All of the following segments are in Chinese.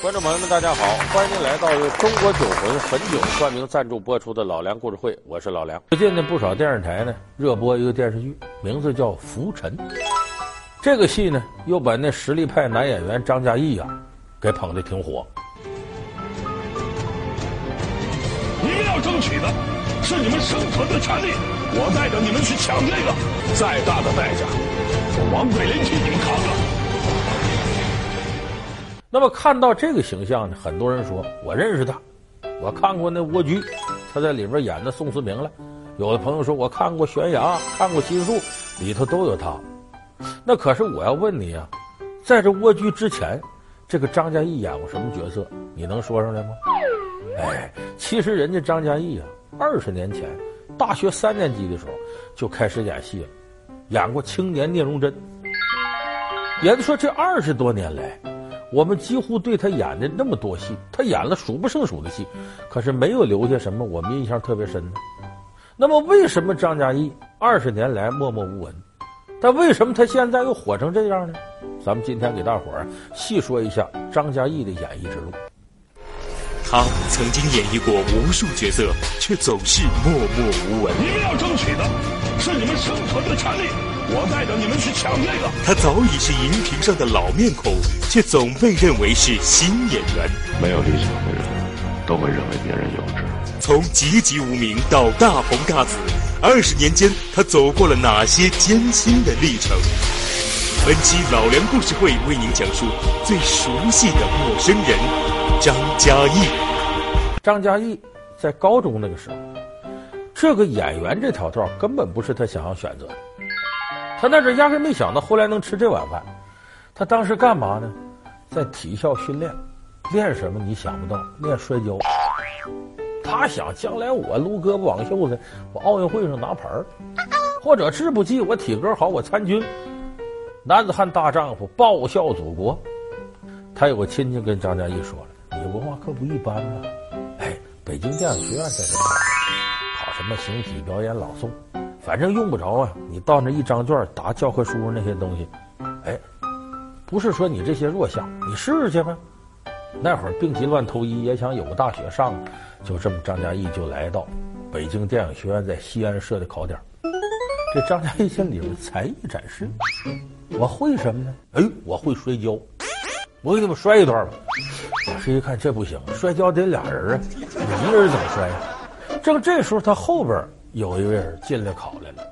观众朋友们，大家好！欢迎您来到由中国酒魂汾酒冠名赞助播出的《老梁故事会》，我是老梁。最近呢，不少电视台呢热播一个电视剧，名字叫《浮沉》。这个戏呢，又把那实力派男演员张嘉译呀，给捧得挺火。你们要争取的是你们生存的权利，我带着你们去抢这个，再大的代价，我王桂林替你。那么看到这个形象呢，很多人说我认识他，我看过那《蜗居》，他在里面演的宋思明了。有的朋友说我看过《悬崖》，看过《心术》，里头都有他。那可是我要问你啊，在这《蜗居》之前，这个张嘉译演过什么角色？你能说上来吗？哎，其实人家张嘉译啊，二十年前大学三年级的时候就开始演戏了，演过青年聂荣臻。也就说，这二十多年来。我们几乎对他演的那么多戏，他演了数不胜数的戏，可是没有留下什么我们印象特别深的。那么，为什么张嘉译二十年来默默无闻？但为什么他现在又火成这样呢？咱们今天给大伙儿细说一下张嘉译的演艺之路。他曾经演绎过无数角色，却总是默默无闻。你们要争取的是你们生存的权利。我带着你们去抢那个。他早已是荧屏上的老面孔，却总被认为是新演员。没有理想的人，都会认为别人幼稚。从籍籍无名到大红大紫，二十年间，他走过了哪些艰辛的历程？本期老梁故事会为您讲述最熟悉的陌生人——张嘉译。张嘉译在高中那个时候，这个演员这条道根本不是他想要选择的。他那阵压根没想到后来能吃这碗饭，他当时干嘛呢？在体校训练，练什么？你想不到，练摔跤。他想将来我撸胳膊挽袖子，我奥运会上拿牌儿，或者志不济我体格好，我参军。男子汉大丈夫，报效祖国。他有个亲戚跟张嘉译说了：“你文化课不一般吧？哎，北京电影学院在这考，考什么形体表演朗诵。”反正用不着啊，你到那一张卷答教科书那些东西，哎，不是说你这些弱项，你试试去呗。那会儿病急乱投医，也想有个大学上，就这么张嘉译就来到北京电影学院在西安设的考点。这张嘉译先里边才艺展示，我会什么呢？哎，我会摔跤，我给你们摔一段吧。老师一看这不行，摔跤得俩人啊，你一个人怎么摔呀？正这时候他后边。有一位人进来考来了，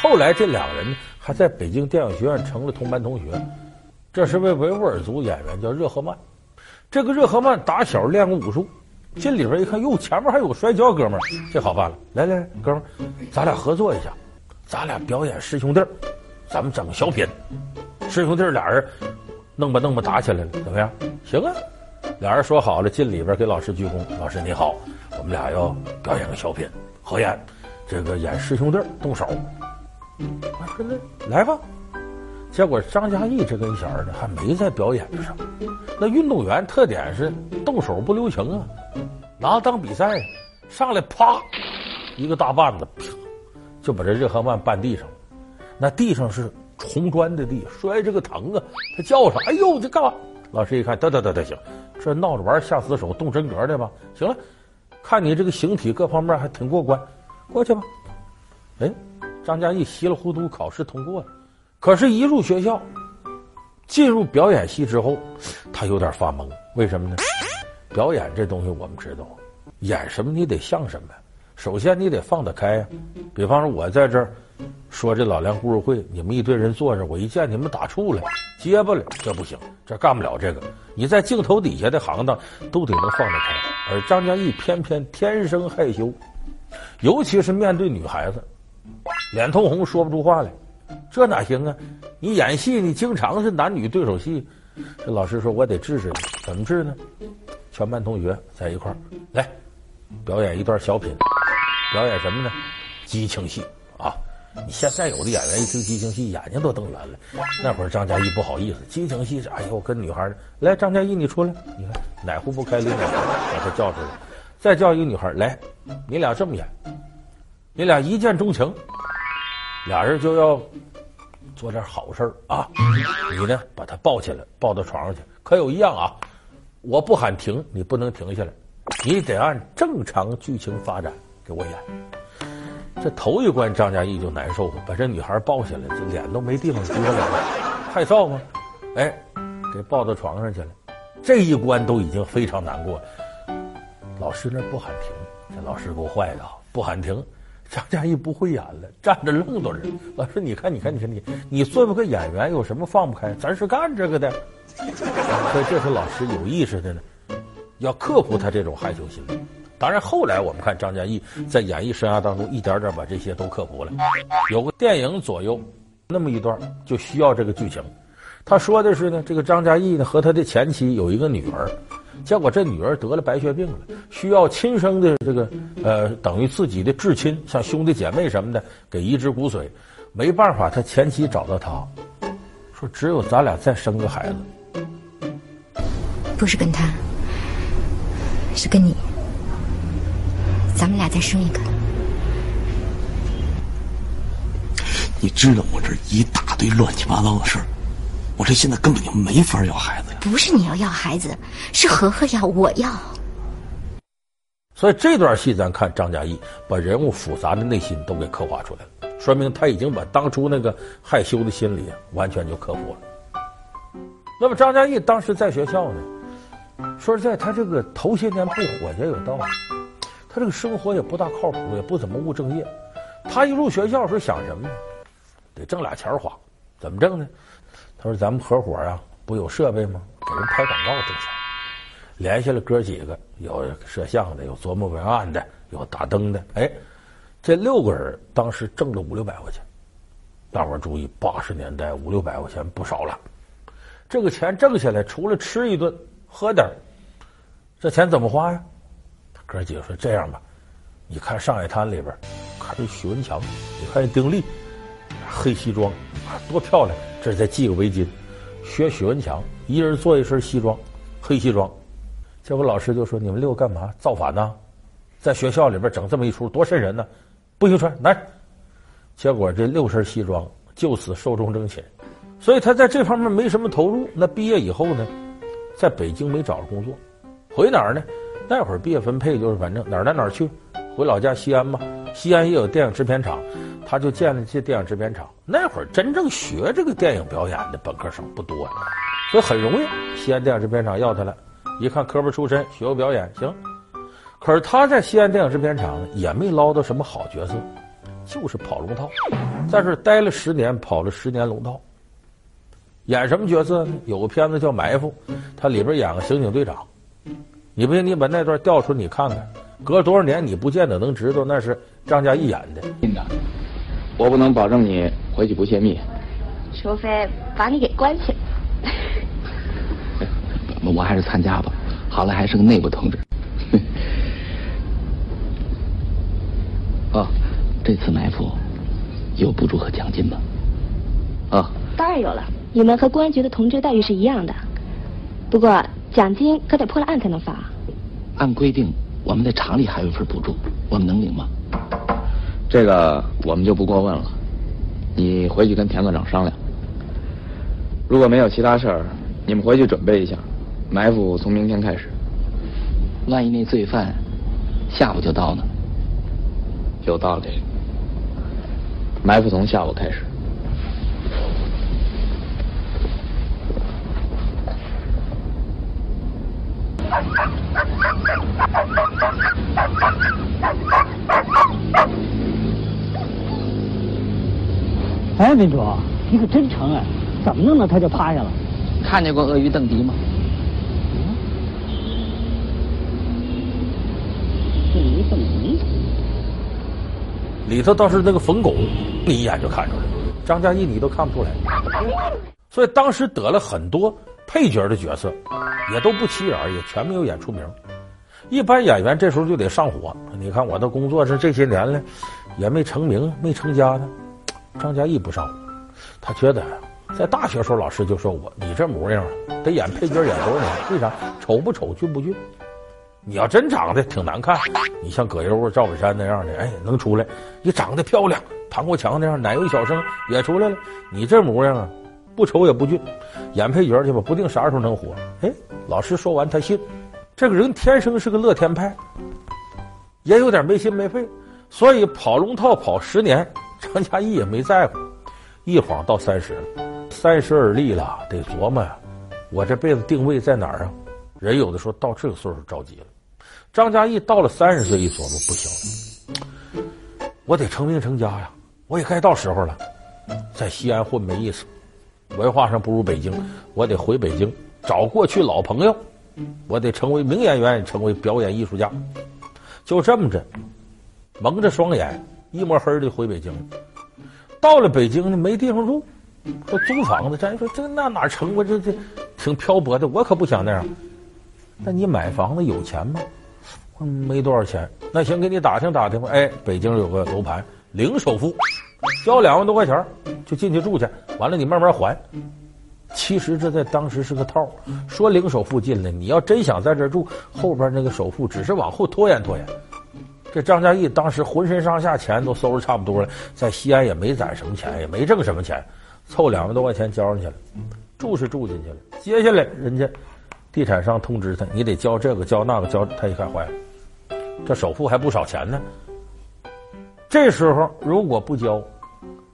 后来这两个人还在北京电影学院成了同班同学。这是位维吾尔族演员，叫热赫曼。这个热赫曼打小练过武术，进里边一看，哟，前面还有个摔跤哥们儿，这好办了。来来来，哥们儿，咱俩合作一下，咱俩表演师兄弟，咱们整个小品。师兄弟俩人弄吧弄吧打起来了，怎么样？行啊，俩人说好了，进里边给老师鞠躬。老师你好，我们俩要表演个小品，合演。这个演师兄弟动手，我说那来吧。结果张嘉译这根弦呢，还没在表演上。那运动员特点是动手不留情啊，拿当比赛，上来啪一个大棒子，啪就把这热赫曼绊地上。那地上是红砖的地，摔这个疼啊！他叫上：“哎呦，这干嘛？”老师一看，得得得得行，这闹着玩下死手动真格的吧？行了，看你这个形体各方面还挺过关。过去吧，哎，张嘉译稀里糊涂考试通过了，可是，一入学校，进入表演系之后，他有点发懵。为什么呢？表演这东西我们知道，演什么你得像什么。首先你得放得开呀。比方说，我在这儿说这老梁故事会，你们一堆人坐着，我一见你们打怵了，结巴了，这不行，这干不了这个。你在镜头底下的行当都得能放得开，而张嘉译偏偏天生害羞。尤其是面对女孩子，脸通红说不出话来，这哪行啊？你演戏，你经常是男女对手戏。这老师说，我得治治你，怎么治呢？全班同学在一块儿来表演一段小品，表演什么呢？激情戏啊！你现在有的演员一听激情戏，眼睛都瞪圆了。那会儿张嘉译不好意思，激情戏是哎呦，跟女孩来，张嘉译你出来，你看哪壶不开拎哪壶，把他叫出来。再叫一个女孩来，你俩这么演，你俩一见钟情，俩人就要做点好事啊！你呢，把她抱起来，抱到床上去。可有一样啊，我不喊停，你不能停下来，你得按正常剧情发展给我演。这头一关，张嘉译就难受了，把这女孩抱起来，这脸都没地方遮了，害臊吗？哎，给抱到床上去了。这一关都已经非常难过了，老师那不喊停，这老师够坏的，不喊停。张嘉译不会演了，站着愣着。老师，你看，你看，你看，你，你作为个演员，有什么放不开？咱是干这个的，所以这是老师有意识的呢，要克服他这种害羞心理。当然，后来我们看张嘉译在演艺生涯当中，一点点把这些都克服了。有个电影左右那么一段，就需要这个剧情。他说的是呢，这个张嘉译呢和他的前妻有一个女儿，结果这女儿得了白血病了，需要亲生的这个呃等于自己的至亲，像兄弟姐妹什么的给移植骨髓，没办法，他前妻找到他，说只有咱俩再生个孩子，不是跟他，是跟你。咱们俩再生一个。你知道我这一大堆乱七八糟的事儿，我这现在根本就没法要孩子呀。不是你要要孩子，是和和要，我要。所以这段戏咱看张嘉译把人物复杂的内心都给刻画出来了，说明他已经把当初那个害羞的心理完全就克服了。那么张嘉译当时在学校呢，说实在，他这个头些年不火也有道理。他这个生活也不大靠谱，也不怎么务正业。他一入学校时候想什么呢？得挣俩钱花，怎么挣呢？他说：“咱们合伙啊，不有设备吗？给人拍广告挣钱。联系了哥几个，有摄像的，有琢磨文案的，有打灯的。哎，这六个人当时挣了五六百块钱。大伙儿注意，八十年代五六百块钱不少了。这个钱挣下来，除了吃一顿、喝点，这钱怎么花呀？”哥几个说：“这样吧，你看上海滩里边，看这许文强，你看丁力，黑西装啊，多漂亮！这再系个围巾，学许文强，一人做一身西装，黑西装。结果老师就说：‘你们六个干嘛？造反呢？在学校里边整这么一出，多瘆人呢！不许穿，来！’结果这六身西装就此寿终正寝。所以他在这方面没什么投入。那毕业以后呢，在北京没找着工作，回哪儿呢？”那会儿毕业分配就是反正哪儿来哪儿去，回老家西安嘛。西安也有电影制片厂，他就建了这电影制片厂。那会儿真正学这个电影表演的本科生不多，所以很容易，西安电影制片厂要他了。一看科班出身，学过表演，行。可是他在西安电影制片厂也没捞到什么好角色，就是跑龙套，在这待了十年，跑了十年龙套。演什么角色呢？有个片子叫《埋伏》，他里边演个刑警队长。你不信，你把那段调出你看看，隔多少年你不见得能知道那是张嘉译演的。我不能保证你回去不泄密，除非把你给关起来。我还是参加吧，好赖还是个内部同志。哦，这次埋伏有补助和奖金吗？啊、哦，当然有了，你们和公安局的同志待遇是一样的，不过。奖金可得破了案才能发。按规定，我们在厂里还有一份补助，我们能领吗？这个我们就不过问了。你回去跟田科长商量。如果没有其他事儿，你们回去准备一下，埋伏从明天开始。万一那罪犯下午就到呢？有道理。埋伏从下午开始。哎，民主，你可真成哎！怎么弄的他就趴下了？看见过鳄鱼邓迪吗？鳄鱼邓迪里头倒是那个冯巩，你一眼就看出来了。张嘉译你都看不出来，所以当时得了很多配角的角色，也都不起眼，也全没有演出名。一般演员这时候就得上火。你看我的工作是这些年了，也没成名，没成家呢。张嘉译不上火，他觉得在大学时候老师就说我，你这模样得演配角演多少年？为啥？丑不丑，俊不俊？你要真长得挺难看，你像葛优、赵本山那样的，哎，能出来。你长得漂亮，唐国强那样奶油小生也出来了。你这模样啊，不丑也不俊，演配角去吧，不定啥时候能火。哎，老师说完他信，这个人天生是个乐天派，也有点没心没肺，所以跑龙套跑十年，张嘉译也没在乎。一晃到三十了，三十而立了，得琢磨呀，我这辈子定位在哪儿啊？人有的时候到这个岁数着急了。张嘉译到了三十岁一琢磨，不行，我得成名成家呀，我也该到时候了。在西安混没意思，文化上不如北京，我得回北京找过去老朋友，我得成为名演员，成为表演艺术家。就这么着，蒙着双眼，一摸黑的回北京。到了北京呢，没地方住，说租房子。咱说这那哪成？我这这挺漂泊的，我可不想那样。那你买房子有钱吗？没多少钱。那行，给你打听打听吧。哎，北京有个楼盘，零首付。交两万多块钱就进去住去，完了你慢慢还。其实这在当时是个套，说零首付进来，你要真想在这住，后边那个首付只是往后拖延拖延。这张嘉译当时浑身上下钱都收拾差不多了，在西安也没攒什么钱，也没挣什么钱，凑两万多块钱交上去了，住是住进去了。接下来人家地产商通知他，你得交这个交那个交，他一看坏了，这首付还不少钱呢。这时候如果不交，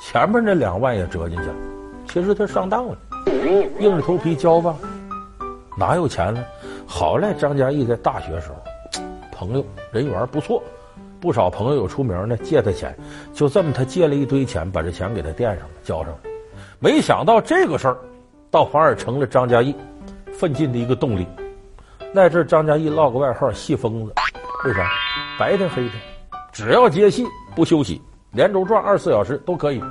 前面那两万也折进去了。其实他上当了，硬着头皮交吧，哪有钱呢？好赖张嘉译在大学时候，朋友人缘不错，不少朋友有出名的借他钱，就这么他借了一堆钱，把这钱给他垫上了，交上了。没想到这个事儿，倒反而成了张嘉译奋进的一个动力。那阵张嘉译落个外号“戏疯子”，为啥？白天黑天。只要接戏不休息，连轴转二十四小时都可以。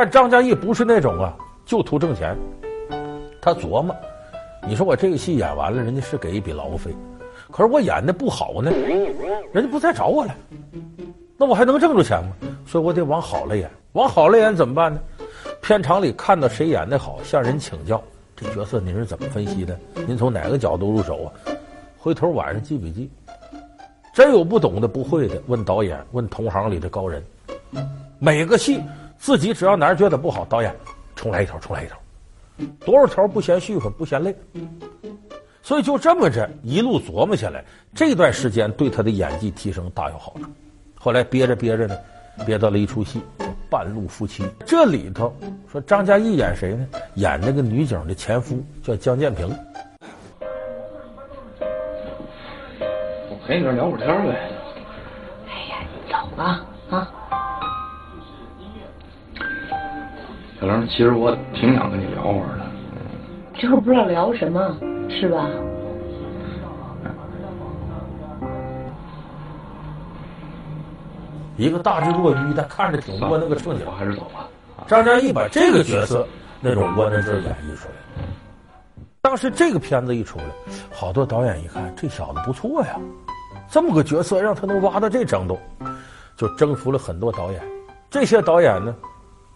但张嘉译不是那种啊，就图挣钱。他琢磨，你说我这个戏演完了，人家是给一笔劳务费，可是我演的不好呢，人家不再找我了，那我还能挣着钱吗？所以我得往好了演，往好了演怎么办呢？片场里看到谁演的好，向人请教，这角色您是怎么分析的？您从哪个角度入手啊？回头晚上记笔记。真有不懂的、不会的，问导演，问同行里的高人。每个戏自己只要哪儿觉得不好，导演重来一条，重来一条，多少条不嫌絮烦，不嫌累。所以就这么着一路琢磨下来，这段时间对他的演技提升大有好处。后来憋着憋着呢，憋到了一出戏叫《半路夫妻》，这里头说张嘉译演谁呢？演那个女警的前夫叫江建平。我陪你这聊会儿天呗。哎呀，你走吧啊！小玲，其实我挺想跟你聊会儿的。就是不知道聊什么，是吧？一个大智若愚但看着挺窝囊个正经，还是走吧。张嘉译把这个角色那种窝囊劲演绎出来。当时这个片子一出来，好多导演一看，这小子不错呀。这么个角色让他能挖到这程度，就征服了很多导演。这些导演呢，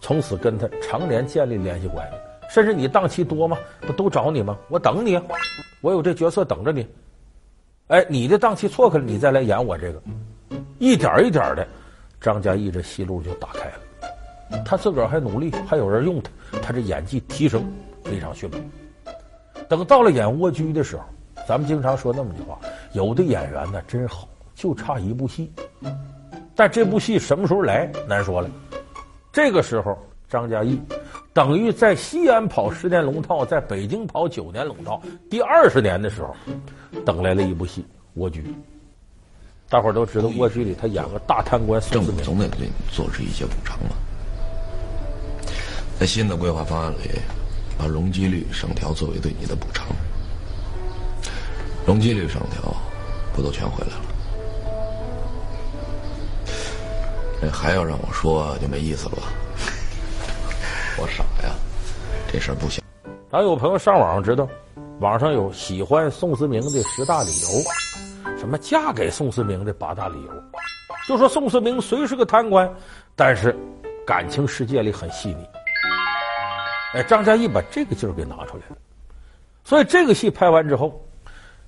从此跟他常年建立联系关系。甚至你档期多吗？不都找你吗？我等你，我有这角色等着你。哎，你的档期错开了，你再来演我这个。一点一点的，张嘉译这戏路就打开了。他自个儿还努力，还有人用他，他这演技提升非常迅猛。等到了演蜗居的时候。咱们经常说那么句话，有的演员呢真好，就差一部戏。但这部戏什么时候来难说了。这个时候，张嘉译等于在西安跑十年龙套，在北京跑九年龙套，第二十年的时候，等来了一部戏《蜗居》。大伙儿都知道，《蜗居》里他演个大贪官宋思明，总得对你做出一些补偿吧。在新的规划方案里，把容积率上调作为对你的补偿。容积率上调，不都全回来了？还要让我说就没意思了吧？我傻呀，这事儿不行。咱有朋友上网知道，网上有喜欢宋思明的十大理由，什么嫁给宋思明的八大理由，就说宋思明虽是个贪官，但是感情世界里很细腻。哎，张嘉译把这个劲儿给拿出来了，所以这个戏拍完之后。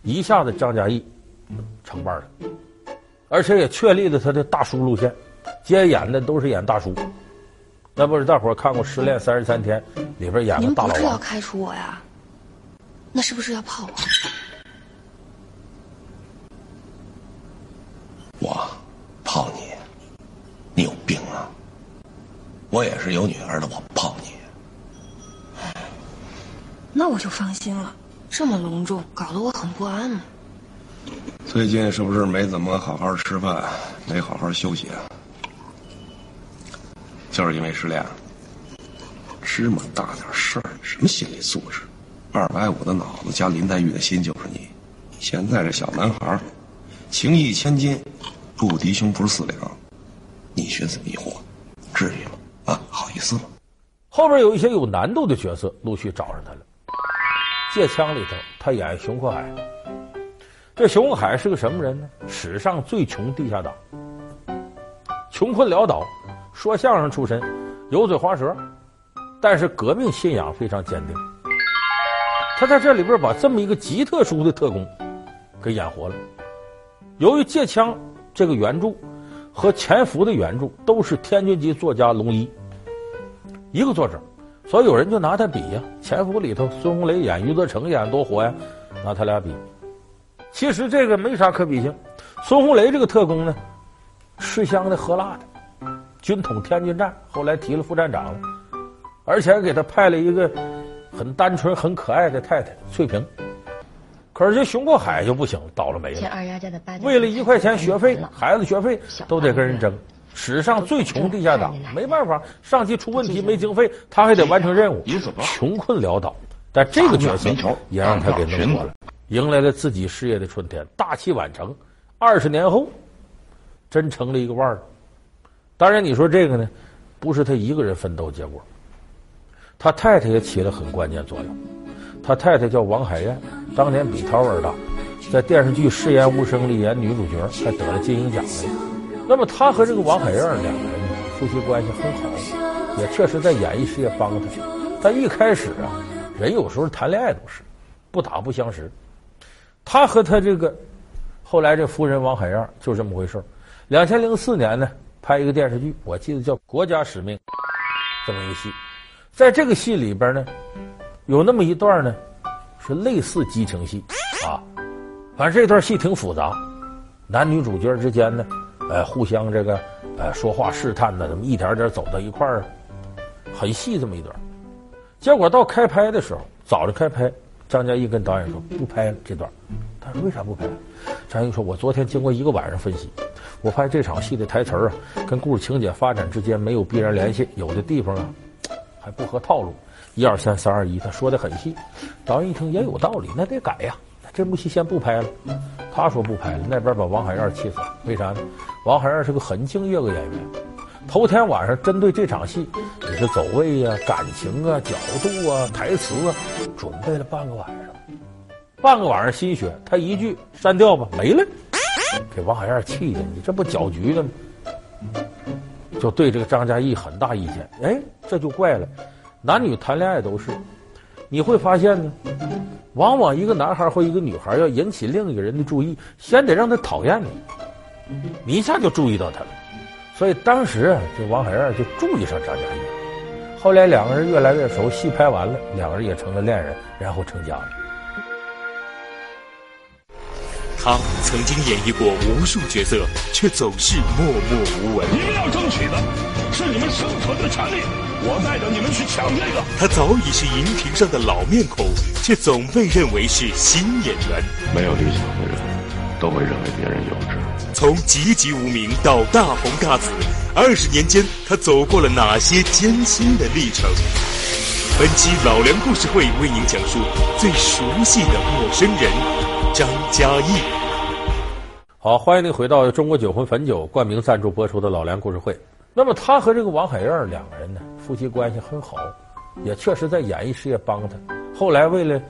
一下子张嘉译成腕了，而且也确立了他的大叔路线，接演的都是演大叔，那不是大伙儿看过《失恋三十三天》里边演个大老王？您不是要开除我呀？那是不是要泡我？我泡你？你有病啊！我也是有女儿的，我泡你？那我就放心了。这么隆重，搞得我很不安嘛。最近是不是没怎么好好吃饭，没好好休息啊？就是因为失恋，芝麻大点事儿，什么心理素质？二百五的脑子加林黛玉的心就是你。现在这小男孩，情义千金，不敌胸脯四两，你寻思迷惑，至于吗？啊，好意思吗？后边有一些有难度的角色陆续找上他了。借枪里头，他演熊阔海。这熊阔海是个什么人呢？史上最穷地下党，穷困潦倒，说相声出身，油嘴滑舌，但是革命信仰非常坚定。他在这里边把这么一个极特殊的特工给演活了。由于《借枪》这个原著和《潜伏》的原著都是天津籍作家龙一一个作者，所以有人就拿他比呀，《潜伏》里头孙红雷演余则成演多火呀，拿他俩比。其实这个没啥可比性。孙红雷这个特工呢，吃香的喝辣的，军统天津站，后来提了副站长了，而且还给他派了一个。很单纯、很可爱的太太翠萍，可是这熊国海就不行了，倒了霉了。为了一块钱学费，孩子学费都得跟人争。史上最穷地下党，没办法，上级出问题没经费，他还得完成任务，穷困潦倒。但这个角色也让他给弄活了，迎来了自己事业的春天，大器晚成。二十年后，真成了一个腕儿。当然，你说这个呢，不是他一个人奋斗结果。他太太也起了很关键作用。他太太叫王海燕，当年比涛儿大，在电视剧《誓言无声》里演女主角，还得了金鹰奖呢。那么他和这个王海燕两个人呢，夫妻关系很好，也确实在演艺事业帮他。但一开始啊，人有时候谈恋爱都是不打不相识。他和他这个后来这夫人王海燕就这么回事。两千零四年呢，拍一个电视剧，我记得叫《国家使命》，这么一个戏。在这个戏里边呢，有那么一段呢，是类似激情戏啊。反正这段戏挺复杂，男女主角之间呢，呃，互相这个呃说话试探的，怎么一点点走到一块儿，很细这么一段。结果到开拍的时候，早上开拍，张嘉译跟导演说不拍了这段。他说为啥不拍？张译说：“我昨天经过一个晚上分析，我发现这场戏的台词啊，跟故事情节发展之间没有必然联系，有的地方啊。”还不合套路，一二三三二一，他说的很细。导演一听也有道理，那得改呀。这部戏先不拍了。他说不拍了，那边把王海燕气死了。为啥呢？王海燕是个很敬业的演员。头天晚上针对这场戏，你是走位呀、啊、感情啊、角度啊、台词啊，准备了半个晚上。半个晚上心血，他一句删掉吧，没了，给王海燕气的，你这不搅局的吗？就对这个张嘉译很大意见，哎，这就怪了。男女谈恋爱都是，你会发现呢，往往一个男孩或一个女孩要引起另一个人的注意，先得让他讨厌你，你一下就注意到他了。所以当时啊，这王海燕就注意上张嘉译。后来两个人越来越熟，戏拍完了，两个人也成了恋人，然后成家了。他曾经演绎过无数角色，却总是默默无闻。你们要争取的是你们生存的权利，我带着你们去抢这个。他早已是荧屏上的老面孔，却总被认为是新演员。没有理想的人，都会认为别人幼稚。从籍籍无名到大红大紫，二十年间，他走过了哪些艰辛的历程？本期老梁故事会为您讲述最熟悉的陌生人张嘉译。好，欢迎您回到中国酒魂汾酒冠名赞助播出的老梁故事会。那么他和这个王海燕两个人呢，夫妻关系很好，也确实在演艺事业帮他。后来为了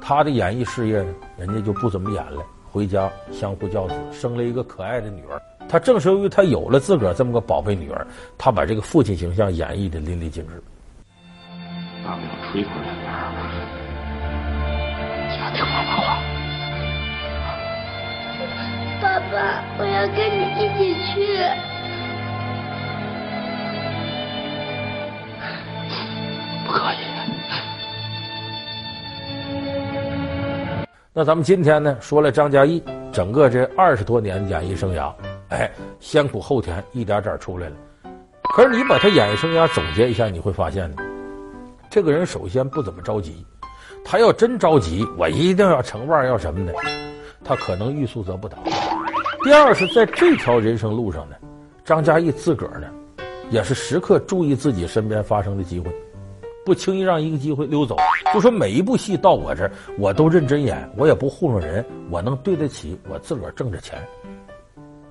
他的演艺事业呢，人家就不怎么演了，回家相夫教子，生了一个可爱的女儿。他正是由于他有了自个儿这么个宝贝女儿，他把这个父亲形象演绎的淋漓尽致。大不了吹口两爸，我要跟你一起去。不可以。那咱们今天呢，说了张嘉译整个这二十多年的演艺生涯，哎，先苦后甜，一点点出来了。可是你把他演艺生涯总结一下，你会发现呢，这个人首先不怎么着急。他要真着急，我一定要成腕，要什么的，他可能欲速则不达。第二是在这条人生路上呢，张嘉译自个儿呢，也是时刻注意自己身边发生的机会，不轻易让一个机会溜走。就说每一部戏到我这儿，我都认真演，我也不糊弄人，我能对得起我自个儿挣着钱。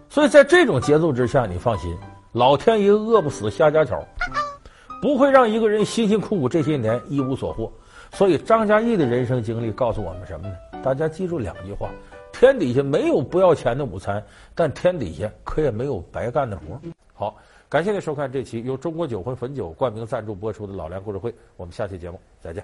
所以在这种节奏之下，你放心，老天爷饿不死瞎家巧，不会让一个人辛辛苦苦这些年一无所获。所以张嘉译的人生经历告诉我们什么呢？大家记住两句话：天底下没有不要钱的午餐，但天底下可也没有白干的活。好，感谢您收看这期由中国酒魂汾酒冠名赞助播出的《老梁故事会》，我们下期节目再见。